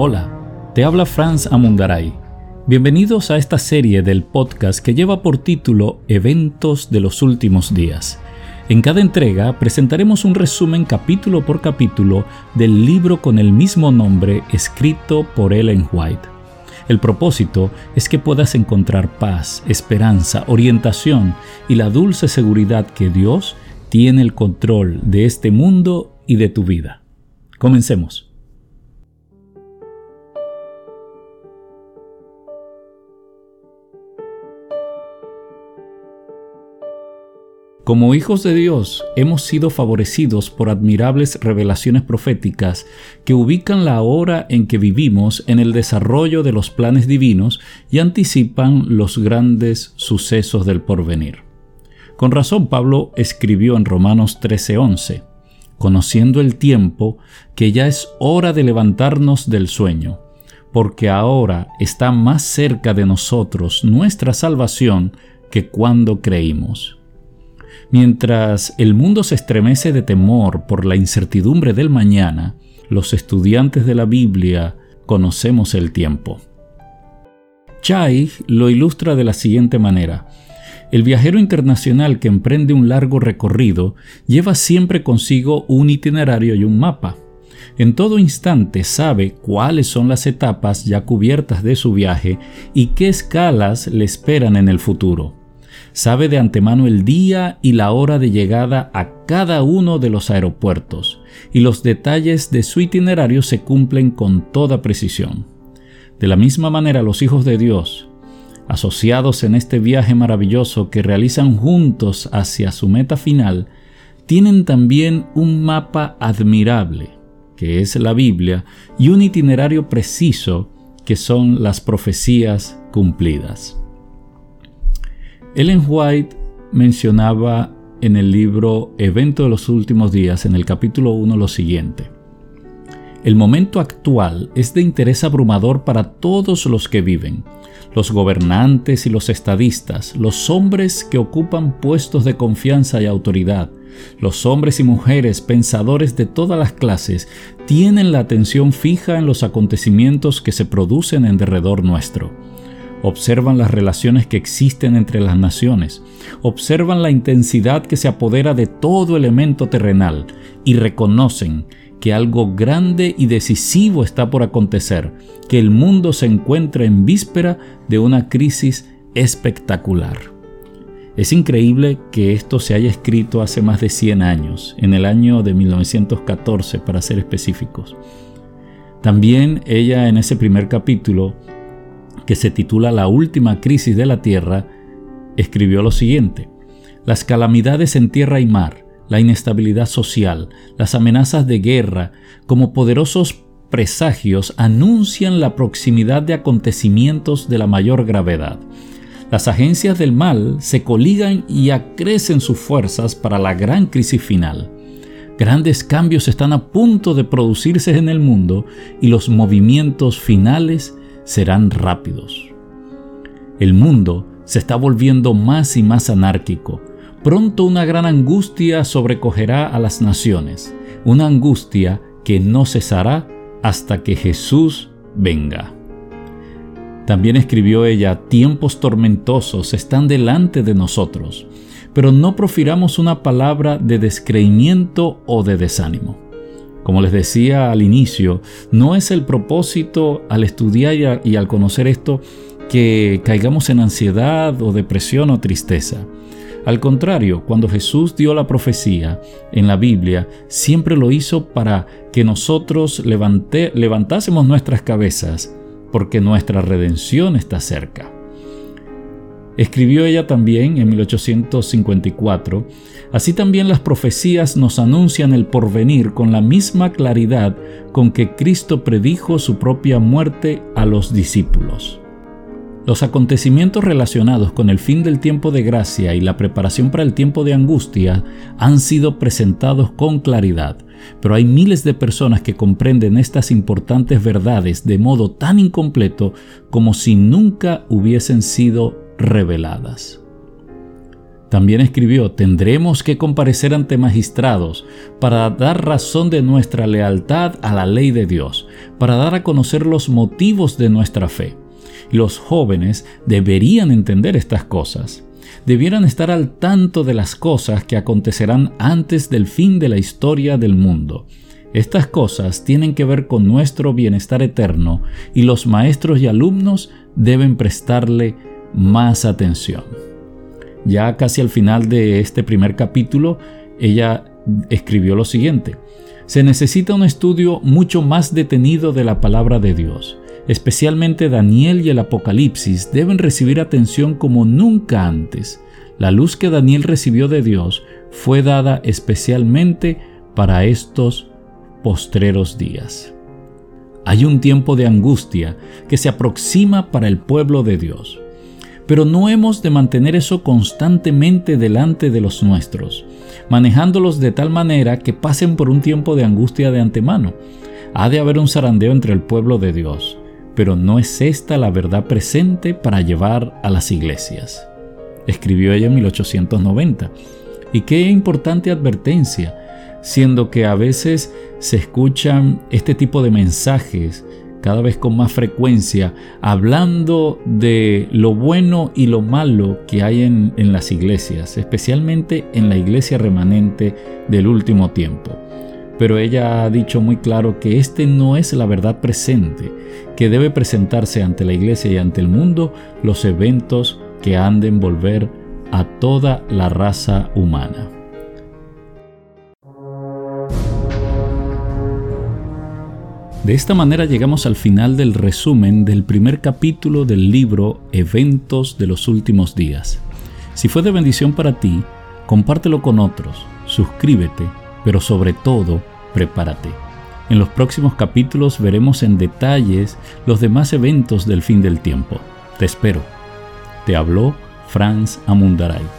Hola, te habla Franz Amundaray. Bienvenidos a esta serie del podcast que lleva por título Eventos de los Últimos Días. En cada entrega presentaremos un resumen capítulo por capítulo del libro con el mismo nombre escrito por Ellen White. El propósito es que puedas encontrar paz, esperanza, orientación y la dulce seguridad que Dios tiene el control de este mundo y de tu vida. Comencemos. Como hijos de Dios, hemos sido favorecidos por admirables revelaciones proféticas que ubican la hora en que vivimos en el desarrollo de los planes divinos y anticipan los grandes sucesos del porvenir. Con razón Pablo escribió en Romanos 13:11, conociendo el tiempo, que ya es hora de levantarnos del sueño, porque ahora está más cerca de nosotros nuestra salvación que cuando creímos. Mientras el mundo se estremece de temor por la incertidumbre del mañana, los estudiantes de la Biblia conocemos el tiempo. Chai lo ilustra de la siguiente manera. El viajero internacional que emprende un largo recorrido lleva siempre consigo un itinerario y un mapa. En todo instante sabe cuáles son las etapas ya cubiertas de su viaje y qué escalas le esperan en el futuro sabe de antemano el día y la hora de llegada a cada uno de los aeropuertos, y los detalles de su itinerario se cumplen con toda precisión. De la misma manera los hijos de Dios, asociados en este viaje maravilloso que realizan juntos hacia su meta final, tienen también un mapa admirable, que es la Biblia, y un itinerario preciso, que son las profecías cumplidas. Ellen White mencionaba en el libro Evento de los Últimos Días, en el capítulo 1, lo siguiente. El momento actual es de interés abrumador para todos los que viven, los gobernantes y los estadistas, los hombres que ocupan puestos de confianza y autoridad, los hombres y mujeres pensadores de todas las clases tienen la atención fija en los acontecimientos que se producen en derredor nuestro observan las relaciones que existen entre las naciones, observan la intensidad que se apodera de todo elemento terrenal y reconocen que algo grande y decisivo está por acontecer, que el mundo se encuentra en víspera de una crisis espectacular. Es increíble que esto se haya escrito hace más de 100 años, en el año de 1914 para ser específicos. También ella en ese primer capítulo que se titula La última crisis de la Tierra, escribió lo siguiente. Las calamidades en tierra y mar, la inestabilidad social, las amenazas de guerra, como poderosos presagios anuncian la proximidad de acontecimientos de la mayor gravedad. Las agencias del mal se coligan y acrecen sus fuerzas para la gran crisis final. Grandes cambios están a punto de producirse en el mundo y los movimientos finales serán rápidos. El mundo se está volviendo más y más anárquico. Pronto una gran angustia sobrecogerá a las naciones, una angustia que no cesará hasta que Jesús venga. También escribió ella, tiempos tormentosos están delante de nosotros, pero no profiramos una palabra de descreimiento o de desánimo. Como les decía al inicio, no es el propósito al estudiar y, al conocer esto que caigamos en ansiedad o depresión o tristeza. Al contrario, cuando Jesús dio la profecía en la Biblia, siempre lo hizo para que nosotros levantásemos nuestras cabezas, porque nuestra redención está cerca. Escribió ella también en 1854, así también las profecías nos anuncian el porvenir con la misma claridad con que Cristo predijo su propia muerte a los discípulos. Los acontecimientos relacionados con el fin del tiempo de gracia y la preparación para el tiempo de angustia han sido presentados con claridad, pero hay miles de personas que comprenden estas importantes verdades de modo tan incompleto como si nunca hubiesen sido reveladas. También escribió, tendremos que comparecer ante magistrados para dar razón de nuestra lealtad a la ley de Dios, para dar a conocer los motivos de nuestra fe. Los jóvenes deberían entender estas cosas. Debieran estar al tanto de las cosas que acontecerán antes del fin de la historia del mundo. Estas cosas tienen que ver con nuestro bienestar eterno y los maestros y alumnos deben prestarle más atención. Ya casi al final de este primer capítulo, ella escribió lo siguiente. Se necesita un estudio mucho más detenido de la palabra de Dios. Especialmente Daniel y el Apocalipsis deben recibir atención como nunca antes. La luz que Daniel recibió de Dios fue dada especialmente para estos postreros días. Hay un tiempo de angustia que se aproxima para el pueblo de Dios. Pero no hemos de mantener eso constantemente delante de los nuestros, manejándolos de tal manera que pasen por un tiempo de angustia de antemano. Ha de haber un zarandeo entre el pueblo de Dios, pero no es esta la verdad presente para llevar a las iglesias. Escribió ella en 1890. Y qué importante advertencia, siendo que a veces se escuchan este tipo de mensajes cada vez con más frecuencia, hablando de lo bueno y lo malo que hay en, las iglesias, especialmente en la iglesia remanente del último tiempo. Pero ella ha dicho muy claro que este no es la verdad presente, que debe presentarse ante la iglesia y ante el mundo los eventos que han de envolver a toda la raza humana. De esta manera llegamos al final del resumen del primer capítulo del libro Eventos de los Últimos Días. Si fue de bendición para ti, compártelo con otros, suscríbete, pero sobre todo, prepárate. En los próximos capítulos veremos en detalles los demás eventos del fin del tiempo. Te espero. Te habló Franz Amundaray.